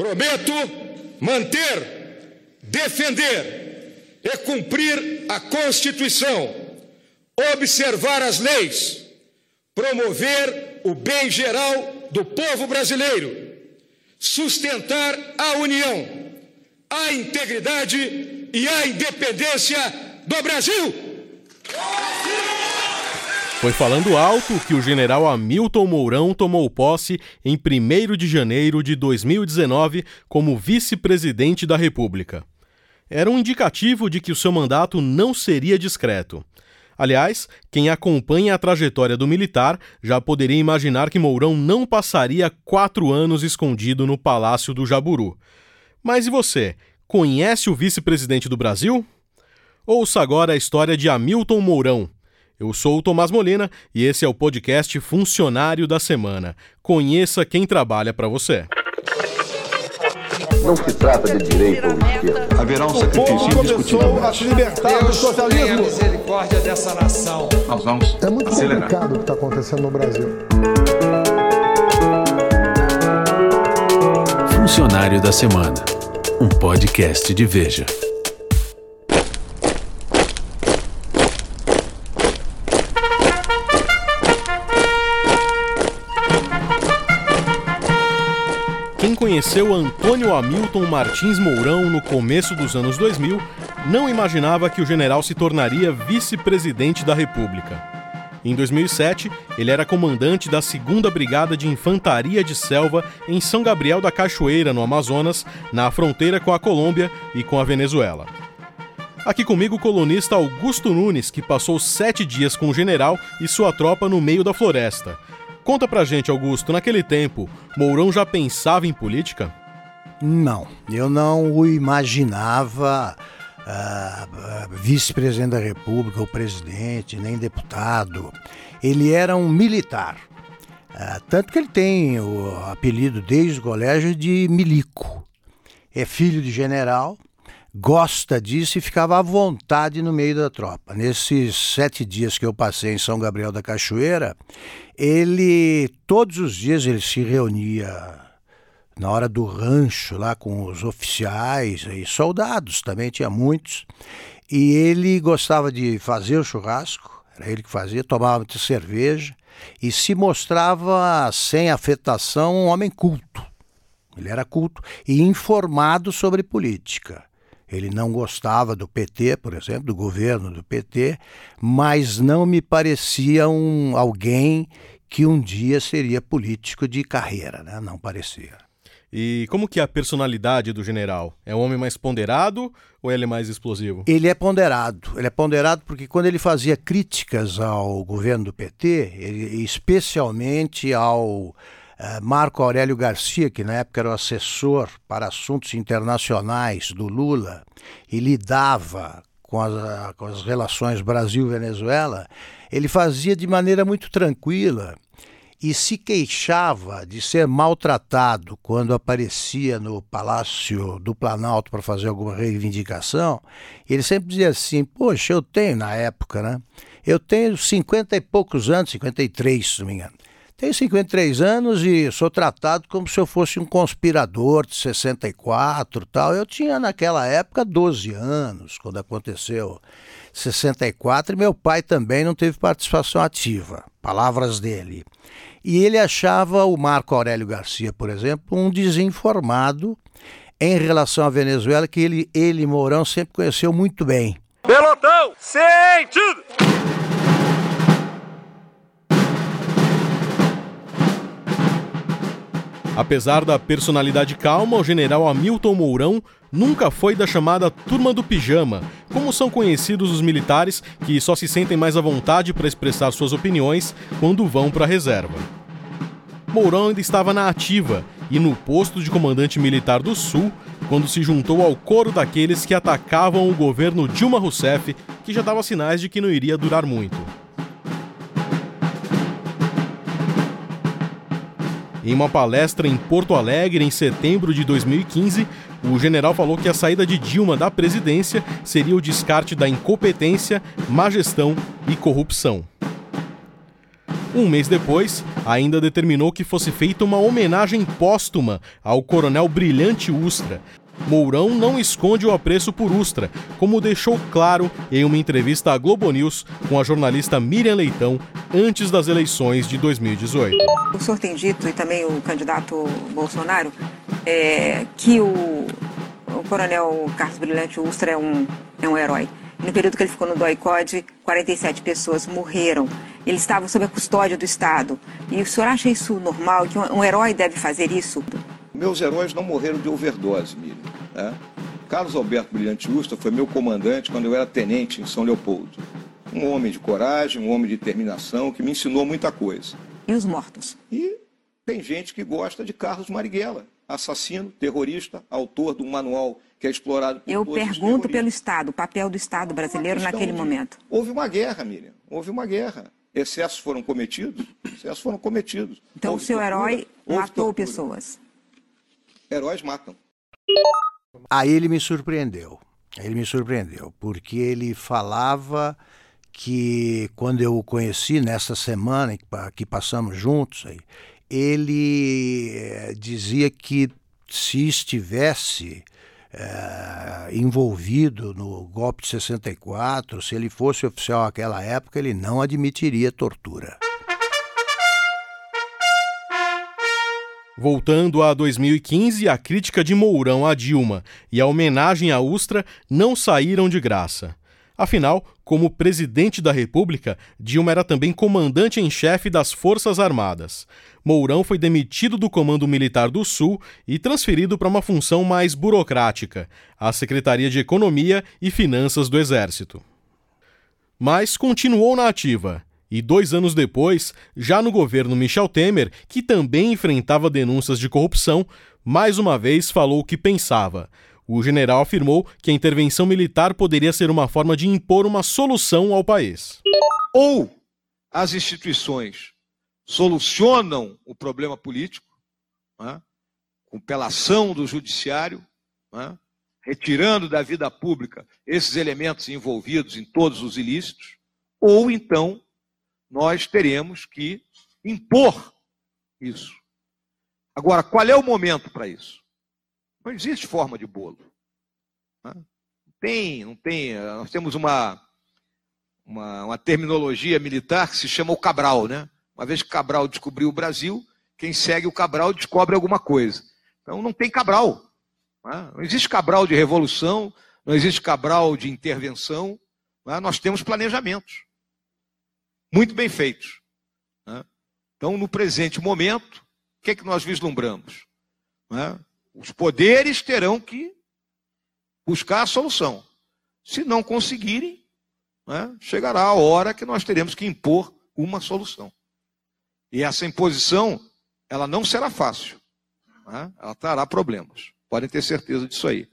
Prometo manter, defender e cumprir a Constituição, observar as leis, promover o bem geral do povo brasileiro, sustentar a união, a integridade e a independência do Brasil. Foi falando alto que o general Hamilton Mourão tomou posse em 1 de janeiro de 2019 como vice-presidente da República. Era um indicativo de que o seu mandato não seria discreto. Aliás, quem acompanha a trajetória do militar já poderia imaginar que Mourão não passaria quatro anos escondido no Palácio do Jaburu. Mas e você? Conhece o vice-presidente do Brasil? Ouça agora a história de Hamilton Mourão eu sou o Tomás Molina e esse é o podcast Funcionário da Semana. Conheça quem trabalha para você. Não se trata de direito ou esquerda. Haverá um sacrifício indiscutível. a se libertar do socialismo. a misericórdia dessa nação. Nós vamos É muito acelerar. complicado o que está acontecendo no Brasil. Funcionário da Semana, um podcast de Veja. Conheceu Antônio Hamilton Martins Mourão no começo dos anos 2000 não imaginava que o general se tornaria vice-presidente da República. Em 2007, ele era comandante da 2 Brigada de Infantaria de Selva em São Gabriel da Cachoeira, no Amazonas, na fronteira com a Colômbia e com a Venezuela. Aqui comigo o colunista Augusto Nunes, que passou sete dias com o general e sua tropa no meio da floresta. Conta pra gente, Augusto, naquele tempo, Mourão já pensava em política? Não, eu não o imaginava uh, vice-presidente da República, ou presidente, nem deputado. Ele era um militar. Uh, tanto que ele tem o apelido desde o colégio de Milico. É filho de general, gosta disso e ficava à vontade no meio da tropa. Nesses sete dias que eu passei em São Gabriel da Cachoeira, ele todos os dias ele se reunia na hora do rancho lá com os oficiais e soldados também tinha muitos e ele gostava de fazer o churrasco era ele que fazia tomava muita cerveja e se mostrava sem afetação um homem culto ele era culto e informado sobre política ele não gostava do PT, por exemplo, do governo do PT, mas não me parecia um, alguém que um dia seria político de carreira, né? Não parecia. E como que é a personalidade do general? É um homem mais ponderado ou ele é mais explosivo? Ele é ponderado. Ele é ponderado porque quando ele fazia críticas ao governo do PT, ele, especialmente ao Marco Aurélio Garcia, que na época era o assessor para assuntos internacionais do Lula e lidava com as, com as relações Brasil-Venezuela, ele fazia de maneira muito tranquila e se queixava de ser maltratado quando aparecia no Palácio do Planalto para fazer alguma reivindicação. Ele sempre dizia assim: Poxa, eu tenho, na época, né? Eu tenho 50 e poucos anos, 53, se não me engano. Tenho 53 anos e sou tratado como se eu fosse um conspirador de 64 tal. Eu tinha naquela época 12 anos quando aconteceu 64 e meu pai também não teve participação ativa. Palavras dele. E ele achava o Marco Aurélio Garcia, por exemplo, um desinformado em relação à Venezuela que ele, ele Mourão sempre conheceu muito bem. Pelotão, sentido! Apesar da personalidade calma, o general Hamilton Mourão nunca foi da chamada turma do pijama, como são conhecidos os militares que só se sentem mais à vontade para expressar suas opiniões quando vão para a reserva. Mourão ainda estava na ativa e no posto de comandante militar do Sul quando se juntou ao coro daqueles que atacavam o governo Dilma Rousseff, que já dava sinais de que não iria durar muito. Em uma palestra em Porto Alegre em setembro de 2015, o general falou que a saída de Dilma da presidência seria o descarte da incompetência, má gestão e corrupção. Um mês depois, ainda determinou que fosse feita uma homenagem póstuma ao coronel Brilhante Ustra. Mourão não esconde o apreço por Ustra, como deixou claro em uma entrevista à Globo News com a jornalista Miriam Leitão antes das eleições de 2018. O senhor tem dito, e também o candidato Bolsonaro, é, que o, o coronel Carlos Brilhante Ustra é um, é um herói. No período que ele ficou no DOI-COD, 47 pessoas morreram. Ele estava sob a custódia do Estado. E o senhor acha isso normal, que um, um herói deve fazer isso? Meus heróis não morreram de overdose, Miriam. Né? Carlos Alberto Brilhante Ustra foi meu comandante quando eu era tenente em São Leopoldo. Um homem de coragem, um homem de determinação que me ensinou muita coisa. E os mortos? E tem gente que gosta de Carlos Marighella, assassino, terrorista, autor de um manual que é explorado por Eu pergunto pelo. Estado, o papel do Estado brasileiro naquele de- momento. Houve uma guerra, Miriam. Houve uma guerra. Excessos foram cometidos? Excessos foram cometidos. Então, Houve o seu tortura? herói matou tortura. pessoas. Heróis matam. Aí ele me surpreendeu. Ele me surpreendeu, porque ele falava que quando eu o conheci nessa semana que pa- que passamos juntos, aí, ele eh, dizia que se estivesse eh, envolvido no golpe de 64, se ele fosse oficial naquela época, ele não admitiria tortura. Voltando a 2015, a crítica de Mourão a Dilma e a homenagem a Ustra não saíram de graça. Afinal, como presidente da República, Dilma era também comandante em chefe das Forças Armadas. Mourão foi demitido do Comando Militar do Sul e transferido para uma função mais burocrática, a Secretaria de Economia e Finanças do Exército. Mas continuou na ativa. E dois anos depois, já no governo Michel Temer, que também enfrentava denúncias de corrupção, mais uma vez falou o que pensava. O general afirmou que a intervenção militar poderia ser uma forma de impor uma solução ao país. ou as instituições solucionam o problema político, né, com pela ação do judiciário, né, retirando da vida pública esses elementos envolvidos em todos os ilícitos, ou então nós teremos que impor isso. Agora, qual é o momento para isso? Não existe forma de bolo. né? Não tem, não tem. Nós temos uma, uma, uma terminologia militar que se chama o Cabral, né? Uma vez que Cabral descobriu o Brasil, quem segue o Cabral descobre alguma coisa. Então não tem Cabral. né? Não existe Cabral de revolução, não existe Cabral de intervenção. né? Nós temos planejamentos muito bem feitos. né? Então, no presente momento, o que é que nós vislumbramos? né? Os poderes terão que buscar a solução. Se não conseguirem, né, chegará a hora que nós teremos que impor uma solução. E essa imposição, ela não será fácil. né? Ela trará problemas. Podem ter certeza disso aí.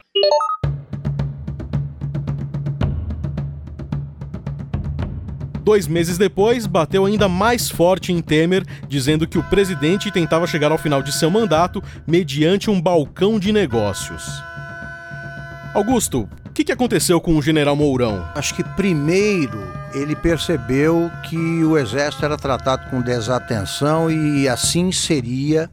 Dois meses depois, bateu ainda mais forte em Temer, dizendo que o presidente tentava chegar ao final de seu mandato mediante um balcão de negócios. Augusto, o que, que aconteceu com o general Mourão? Acho que primeiro ele percebeu que o exército era tratado com desatenção e assim seria,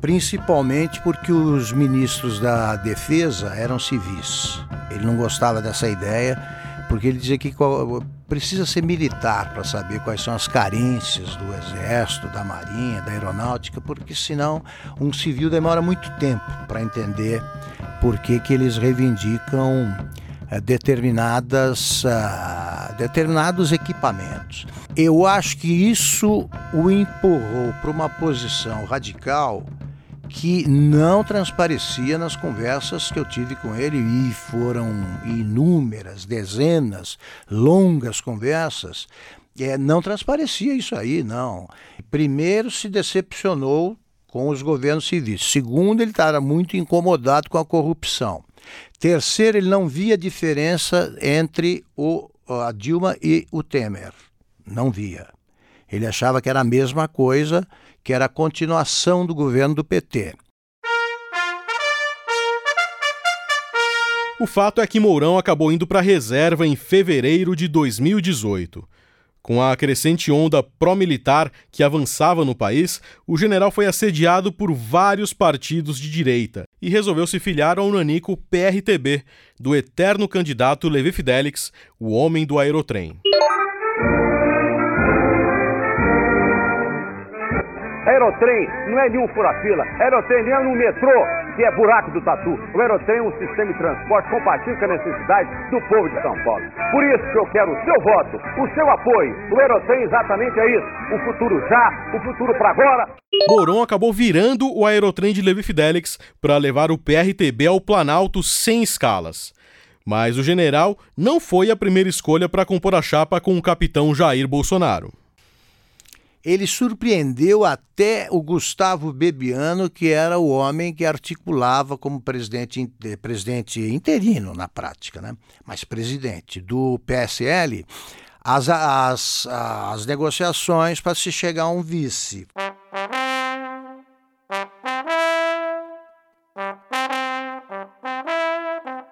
principalmente porque os ministros da defesa eram civis. Ele não gostava dessa ideia, porque ele dizia que precisa ser militar para saber quais são as carências do exército, da marinha, da aeronáutica, porque senão um civil demora muito tempo para entender por que, que eles reivindicam eh, determinadas, ah, determinados equipamentos. Eu acho que isso o empurrou para uma posição radical que não transparecia nas conversas que eu tive com ele, e foram inúmeras, dezenas, longas conversas. É, não transparecia isso aí, não. Primeiro, se decepcionou com os governos civis. Segundo, ele estava muito incomodado com a corrupção. Terceiro, ele não via diferença entre o, a Dilma e o Temer. Não via. Ele achava que era a mesma coisa, que era a continuação do governo do PT. O fato é que Mourão acabou indo para a reserva em fevereiro de 2018. Com a crescente onda pró-militar que avançava no país, o general foi assediado por vários partidos de direita e resolveu se filiar ao nanico PRTB, do eterno candidato Levi Fidelix, o homem do aerotrem. Aerotrem não é nenhum furafila. Aerotrem não é no metrô, que é buraco do tatu. O Aerotrem é um sistema de transporte compatível com a necessidade do povo de São Paulo. Por isso que eu quero o seu voto, o seu apoio. O Aerotrem exatamente é isso. O futuro já, o futuro para agora. Mourão acabou virando o Aerotrem de Levi Fidelix para levar o PRTB ao Planalto sem escalas. Mas o general não foi a primeira escolha para compor a chapa com o capitão Jair Bolsonaro ele surpreendeu até o Gustavo Bebiano, que era o homem que articulava como presidente, presidente interino na prática, né? mas presidente do PSL, as, as, as negociações para se chegar a um vice.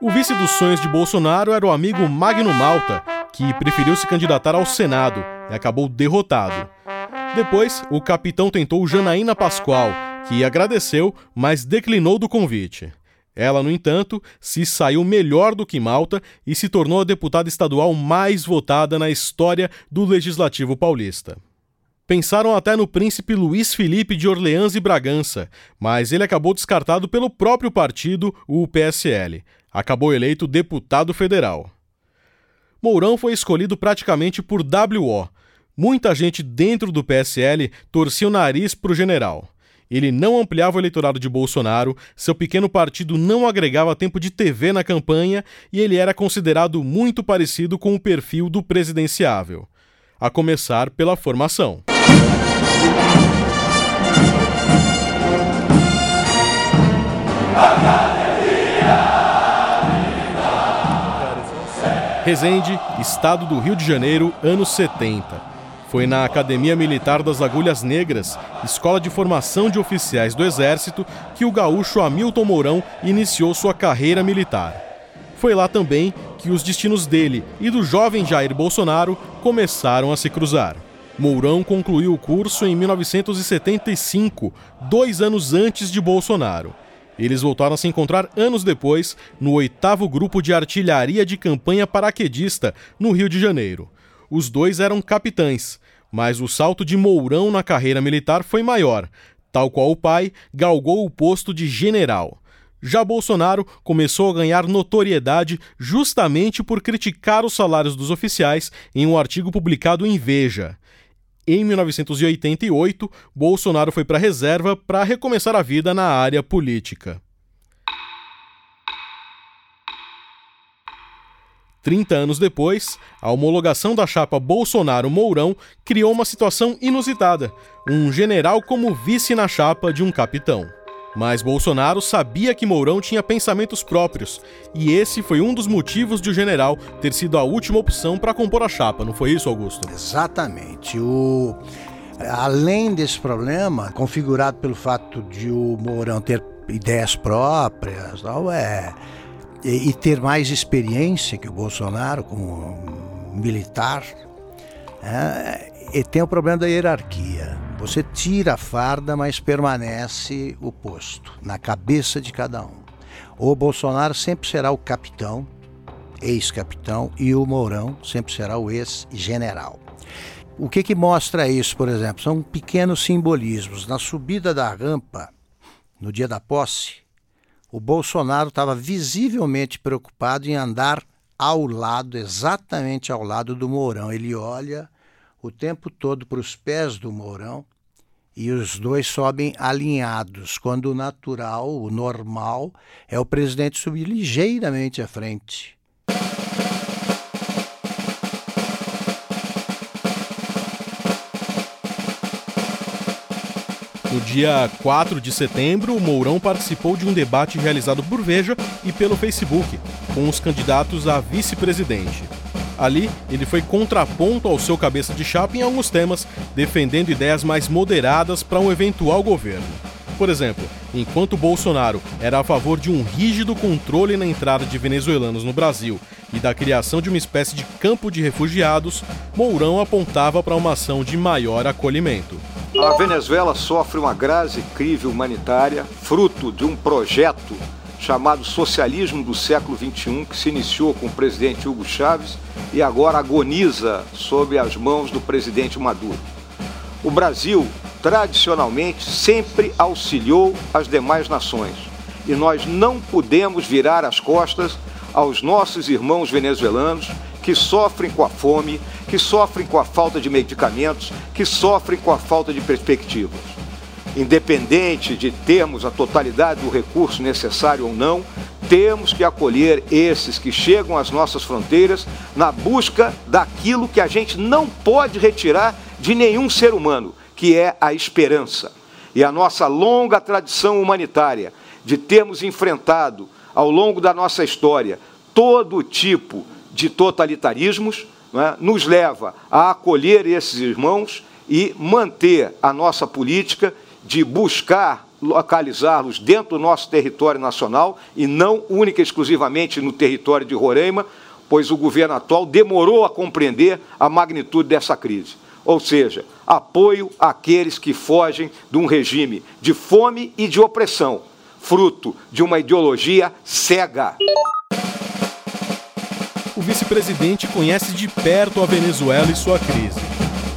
O vice dos sonhos de Bolsonaro era o amigo Magno Malta, que preferiu se candidatar ao Senado e acabou derrotado. Depois, o capitão tentou Janaína Pascoal, que agradeceu, mas declinou do convite. Ela, no entanto, se saiu melhor do que Malta e se tornou a deputada estadual mais votada na história do Legislativo Paulista. Pensaram até no príncipe Luiz Felipe de Orleans e Bragança, mas ele acabou descartado pelo próprio partido, o PSL. Acabou eleito deputado federal. Mourão foi escolhido praticamente por WO, Muita gente dentro do PSL torcia o nariz para o general. Ele não ampliava o eleitorado de Bolsonaro, seu pequeno partido não agregava tempo de TV na campanha e ele era considerado muito parecido com o perfil do presidenciável. A começar pela formação. Resende, Estado do Rio de Janeiro, anos 70. Foi na Academia Militar das Agulhas Negras, escola de formação de oficiais do Exército, que o gaúcho Hamilton Mourão iniciou sua carreira militar. Foi lá também que os destinos dele e do jovem Jair Bolsonaro começaram a se cruzar. Mourão concluiu o curso em 1975, dois anos antes de Bolsonaro. Eles voltaram a se encontrar anos depois no oitavo grupo de artilharia de campanha paraquedista, no Rio de Janeiro. Os dois eram capitães, mas o salto de Mourão na carreira militar foi maior. Tal qual o pai, galgou o posto de general. Já Bolsonaro começou a ganhar notoriedade justamente por criticar os salários dos oficiais em um artigo publicado em Veja. Em 1988, Bolsonaro foi para a reserva para recomeçar a vida na área política. 30 anos depois, a homologação da chapa Bolsonaro-Mourão criou uma situação inusitada: um general como vice na chapa de um capitão. Mas Bolsonaro sabia que Mourão tinha pensamentos próprios, e esse foi um dos motivos de o general ter sido a última opção para compor a chapa, não foi isso, Augusto? Exatamente. O... Além desse problema, configurado pelo fato de o Mourão ter ideias próprias, não é e, e ter mais experiência que o Bolsonaro como militar, é, e tem o problema da hierarquia. Você tira a farda, mas permanece o posto na cabeça de cada um. O Bolsonaro sempre será o capitão, ex-capitão, e o Mourão sempre será o ex-general. O que, que mostra isso, por exemplo? São pequenos simbolismos. Na subida da rampa, no dia da posse, o Bolsonaro estava visivelmente preocupado em andar ao lado, exatamente ao lado do Mourão. Ele olha o tempo todo para os pés do Mourão e os dois sobem alinhados, quando o natural, o normal, é o presidente subir ligeiramente à frente. No dia 4 de setembro, o Mourão participou de um debate realizado por Veja e pelo Facebook, com os candidatos a vice-presidente. Ali, ele foi contraponto ao seu cabeça de chapa em alguns temas, defendendo ideias mais moderadas para um eventual governo. Por exemplo, enquanto Bolsonaro era a favor de um rígido controle na entrada de venezuelanos no Brasil e da criação de uma espécie de campo de refugiados, Mourão apontava para uma ação de maior acolhimento. A Venezuela sofre uma grave crise humanitária, fruto de um projeto chamado Socialismo do Século XXI, que se iniciou com o presidente Hugo Chávez e agora agoniza sob as mãos do presidente Maduro. O Brasil, tradicionalmente, sempre auxiliou as demais nações e nós não podemos virar as costas aos nossos irmãos venezuelanos que sofrem com a fome, que sofrem com a falta de medicamentos, que sofrem com a falta de perspectivas. Independente de termos a totalidade do recurso necessário ou não, temos que acolher esses que chegam às nossas fronteiras na busca daquilo que a gente não pode retirar de nenhum ser humano, que é a esperança. E a nossa longa tradição humanitária de termos enfrentado ao longo da nossa história todo tipo de totalitarismos, é, nos leva a acolher esses irmãos e manter a nossa política de buscar localizá-los dentro do nosso território nacional e não única e exclusivamente no território de Roraima, pois o governo atual demorou a compreender a magnitude dessa crise. Ou seja, apoio àqueles que fogem de um regime de fome e de opressão, fruto de uma ideologia cega. O vice-presidente conhece de perto a Venezuela e sua crise.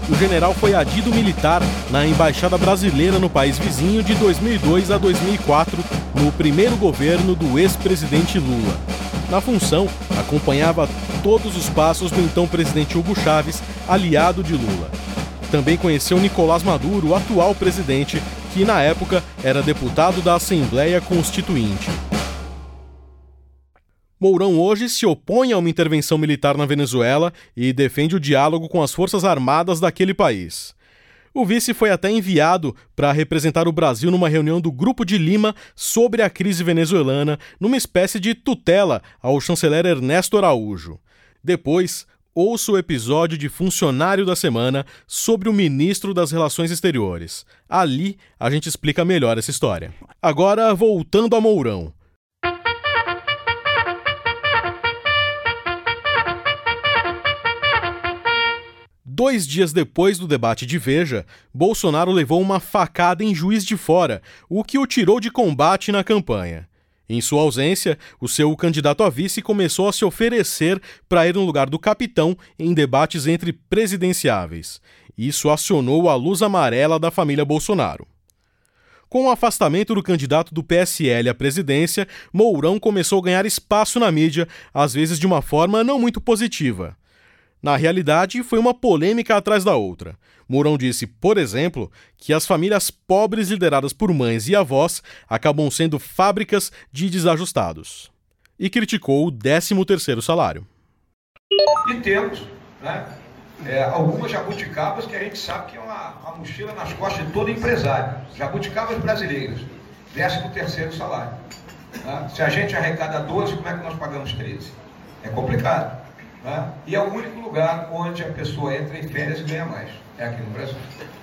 O general foi adido militar na embaixada brasileira no país vizinho de 2002 a 2004, no primeiro governo do ex-presidente Lula. Na função, acompanhava todos os passos do então presidente Hugo Chávez, aliado de Lula. Também conheceu Nicolás Maduro, atual presidente, que na época era deputado da Assembleia Constituinte. Mourão hoje se opõe a uma intervenção militar na Venezuela e defende o diálogo com as forças armadas daquele país. O vice foi até enviado para representar o Brasil numa reunião do Grupo de Lima sobre a crise venezuelana, numa espécie de tutela ao chanceler Ernesto Araújo. Depois, ouça o episódio de Funcionário da Semana sobre o ministro das Relações Exteriores. Ali a gente explica melhor essa história. Agora, voltando a Mourão. Dois dias depois do debate de Veja, Bolsonaro levou uma facada em Juiz de Fora, o que o tirou de combate na campanha. Em sua ausência, o seu candidato a vice começou a se oferecer para ir no lugar do capitão em debates entre presidenciáveis. Isso acionou a luz amarela da família Bolsonaro. Com o afastamento do candidato do PSL à presidência, Mourão começou a ganhar espaço na mídia, às vezes de uma forma não muito positiva. Na realidade, foi uma polêmica atrás da outra. Mourão disse, por exemplo, que as famílias pobres lideradas por mães e avós acabam sendo fábricas de desajustados. E criticou o 13º salário. E temos né, é, algumas jabuticabas que a gente sabe que é uma, uma mochila nas costas de todo empresário. Jabuticabas brasileiras, 13º salário. Né? Se a gente arrecada 12, como é que nós pagamos 13? É complicado. Né? E é o único lugar onde a pessoa entra em férias e ganha mais. É aqui no Brasil.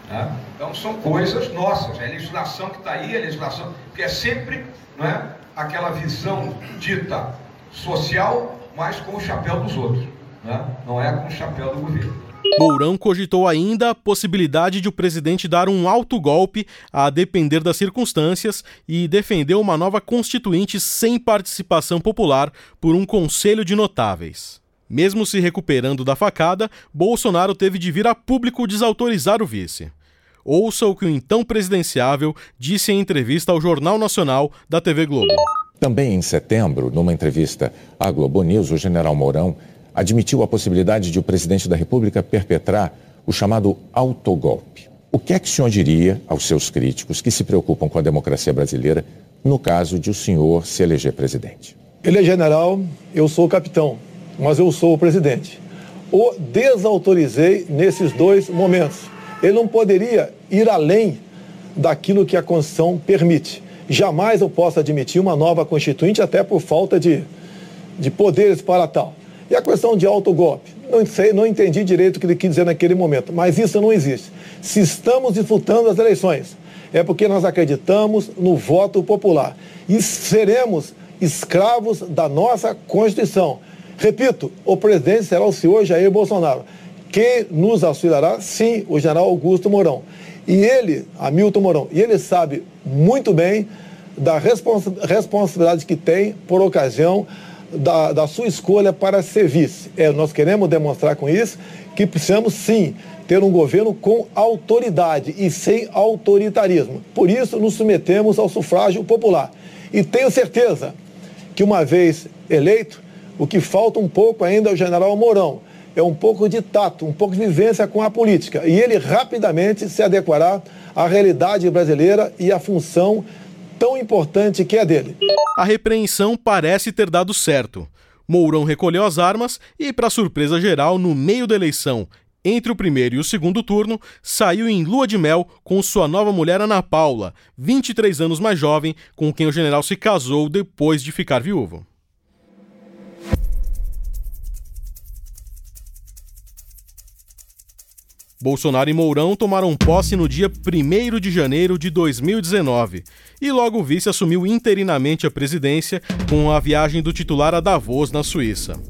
Né? Então são coisas nossas. É a legislação que está aí, a legislação, que é sempre não é, aquela visão dita social, mas com o chapéu dos outros. Né? Não é com o chapéu do governo. Mourão cogitou ainda a possibilidade de o presidente dar um alto golpe a depender das circunstâncias e defendeu uma nova constituinte sem participação popular por um conselho de notáveis. Mesmo se recuperando da facada, Bolsonaro teve de vir a público desautorizar o vice. Ouça o que o então presidenciável disse em entrevista ao Jornal Nacional da TV Globo. Também em setembro, numa entrevista à Globo News, o general Mourão admitiu a possibilidade de o presidente da República perpetrar o chamado autogolpe. O que é que o senhor diria aos seus críticos que se preocupam com a democracia brasileira no caso de o senhor se eleger presidente? Ele é general, eu sou capitão mas eu sou o presidente. O desautorizei nesses dois momentos. Ele não poderia ir além daquilo que a Constituição permite. Jamais eu posso admitir uma nova Constituinte, até por falta de, de poderes para tal. E a questão de autogolpe? Não sei, não entendi direito o que ele quis dizer naquele momento, mas isso não existe. Se estamos disputando as eleições, é porque nós acreditamos no voto popular e seremos escravos da nossa Constituição Repito, o presidente será o senhor Jair Bolsonaro. Quem nos auxiliará? Sim, o general Augusto Mourão. E ele, Hamilton Mourão, e ele sabe muito bem da responsa responsabilidade que tem por ocasião da, da sua escolha para ser vice. É, nós queremos demonstrar com isso que precisamos sim ter um governo com autoridade e sem autoritarismo. Por isso, nos submetemos ao sufrágio popular. E tenho certeza que, uma vez eleito, o que falta um pouco ainda é o general Mourão. É um pouco de tato, um pouco de vivência com a política. E ele rapidamente se adequará à realidade brasileira e à função tão importante que é dele. A repreensão parece ter dado certo. Mourão recolheu as armas e, para surpresa geral, no meio da eleição, entre o primeiro e o segundo turno, saiu em lua de mel com sua nova mulher Ana Paula, 23 anos mais jovem, com quem o general se casou depois de ficar viúvo. Bolsonaro e Mourão tomaram posse no dia 1 de janeiro de 2019 e logo o vice assumiu interinamente a presidência com a viagem do titular a Davos, na Suíça.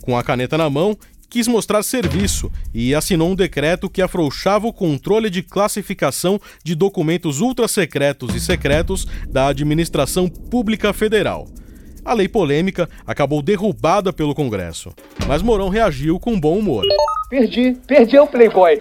Com a caneta na mão, quis mostrar serviço e assinou um decreto que afrouxava o controle de classificação de documentos ultrasecretos e secretos da Administração Pública Federal. A lei polêmica acabou derrubada pelo Congresso, mas Mourão reagiu com bom humor. Perdi, perdi o Playboy.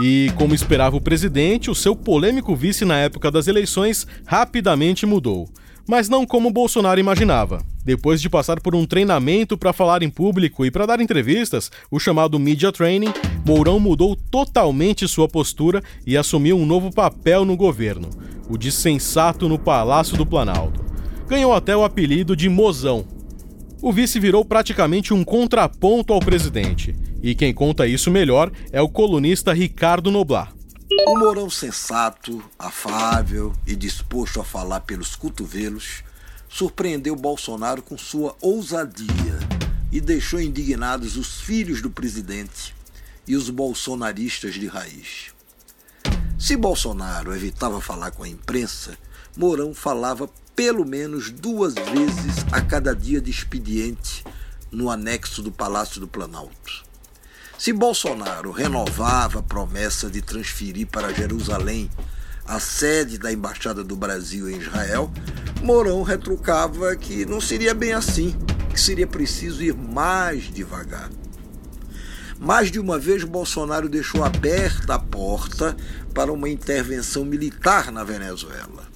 E, como esperava o presidente, o seu polêmico vice na época das eleições rapidamente mudou. Mas não como Bolsonaro imaginava. Depois de passar por um treinamento para falar em público e para dar entrevistas, o chamado Media Training, Mourão mudou totalmente sua postura e assumiu um novo papel no governo, o de sensato no Palácio do Planalto. Ganhou até o apelido de Mozão, o vice virou praticamente um contraponto ao presidente. E quem conta isso melhor é o colunista Ricardo Noblar. O Mourão sensato, afável e disposto a falar pelos cotovelos, surpreendeu Bolsonaro com sua ousadia e deixou indignados os filhos do presidente e os bolsonaristas de raiz. Se Bolsonaro evitava falar com a imprensa, Mourão falava pelo menos duas vezes a cada dia de expediente no anexo do Palácio do Planalto. Se Bolsonaro renovava a promessa de transferir para Jerusalém a sede da Embaixada do Brasil em Israel, Mourão retrucava que não seria bem assim, que seria preciso ir mais devagar. Mais de uma vez, Bolsonaro deixou aberta a porta para uma intervenção militar na Venezuela.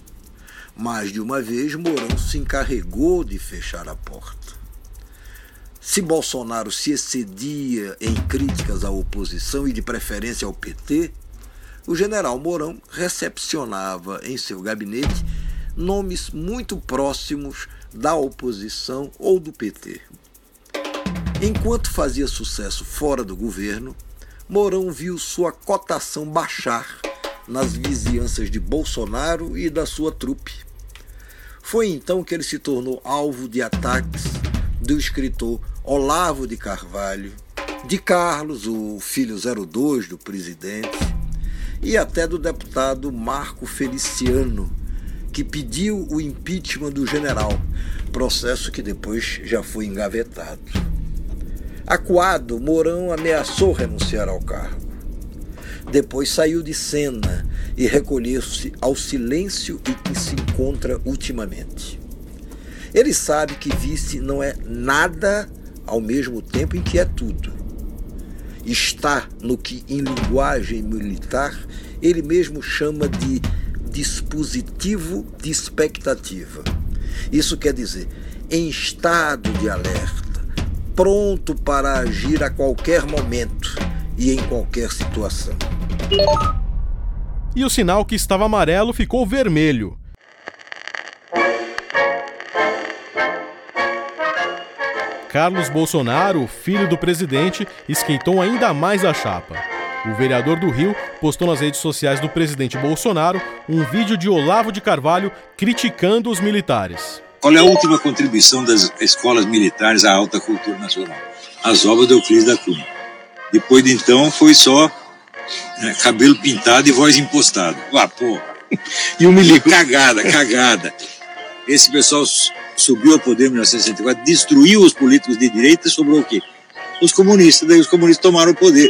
Mais de uma vez, Mourão se encarregou de fechar a porta. Se Bolsonaro se excedia em críticas à oposição e de preferência ao PT, o general Mourão recepcionava em seu gabinete nomes muito próximos da oposição ou do PT. Enquanto fazia sucesso fora do governo, Mourão viu sua cotação baixar nas vizinhanças de Bolsonaro e da sua trupe. Foi então que ele se tornou alvo de ataques do escritor Olavo de Carvalho, de Carlos, o filho 02 do presidente, e até do deputado Marco Feliciano, que pediu o impeachment do general, processo que depois já foi engavetado. Acuado, Mourão ameaçou renunciar ao cargo. Depois saiu de cena e recolheu-se ao silêncio em que se encontra ultimamente. Ele sabe que vice não é nada ao mesmo tempo em que é tudo. Está no que, em linguagem militar, ele mesmo chama de dispositivo de expectativa. Isso quer dizer, em estado de alerta, pronto para agir a qualquer momento e em qualquer situação. E o sinal que estava amarelo ficou vermelho. Carlos Bolsonaro, filho do presidente, esquentou ainda mais a chapa. O vereador do Rio postou nas redes sociais do presidente Bolsonaro um vídeo de Olavo de Carvalho criticando os militares. Qual é a última contribuição das escolas militares à alta cultura nacional? As obras do Euclides da Cunha. Depois de então foi só né, cabelo pintado e voz impostada. Ah, pô. E o milico. Cagada, cagada. Esse pessoal subiu ao poder em 1964, destruiu os políticos de direita, sobrou o quê? Os comunistas, daí os comunistas tomaram o poder.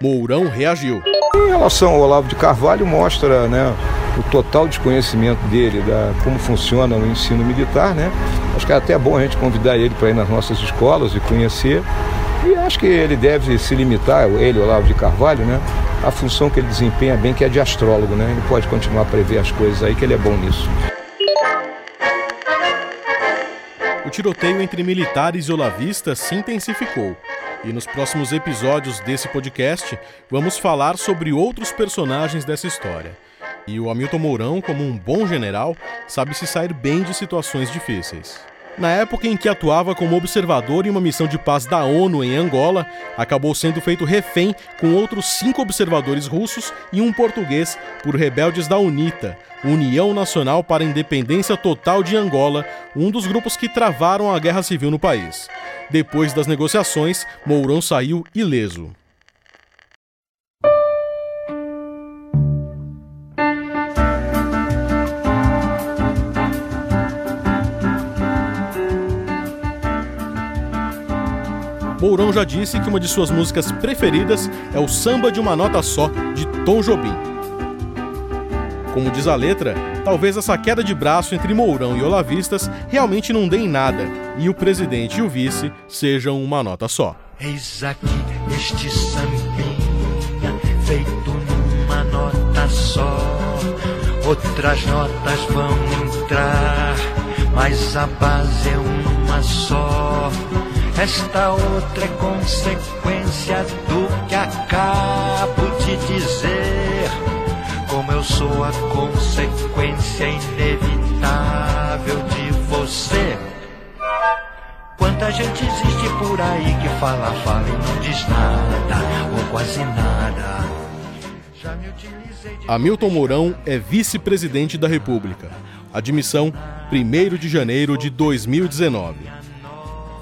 Mourão reagiu. Em relação ao Olavo de Carvalho, mostra né, o total desconhecimento dele da como funciona o ensino militar, né? Acho que é até bom a gente convidar ele para ir nas nossas escolas e conhecer. E acho que ele deve se limitar, ele, Olavo de Carvalho, né? A função que ele desempenha bem, que é de astrólogo, né? Ele pode continuar a prever as coisas aí, que ele é bom nisso. O tiroteio entre militares e olavistas se intensificou. E nos próximos episódios desse podcast, vamos falar sobre outros personagens dessa história. E o Hamilton Mourão, como um bom general, sabe se sair bem de situações difíceis. Na época em que atuava como observador em uma missão de paz da ONU em Angola, acabou sendo feito refém com outros cinco observadores russos e um português por rebeldes da UNITA, União Nacional para a Independência Total de Angola, um dos grupos que travaram a guerra civil no país. Depois das negociações, Mourão saiu ileso. Mourão já disse que uma de suas músicas preferidas é o Samba de uma Nota Só, de Tom Jobim. Como diz a letra, talvez essa queda de braço entre Mourão e Olavistas realmente não dê em nada, e o presidente e o vice sejam uma nota só. Eis aqui este sambinha, feito numa nota só. Outras notas vão entrar, mas a base é uma só. Esta outra é consequência do que acabo de dizer. Como eu sou a consequência inevitável de você. Quanta gente existe por aí que fala, fala e não diz nada, ou quase nada. Hamilton Mourão é vice-presidente da República. Admissão 1 de janeiro de 2019.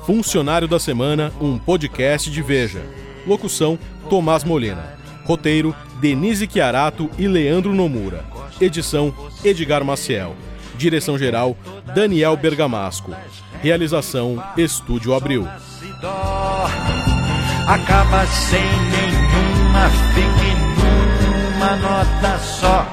Funcionário da Semana, um podcast de Veja. Locução: Tomás Molina. Roteiro: Denise Chiarato e Leandro Nomura. Edição: Edgar Maciel. Direção-geral: Daniel Bergamasco. Realização: Estúdio Abril. Acaba sem nenhuma, fique numa nota só.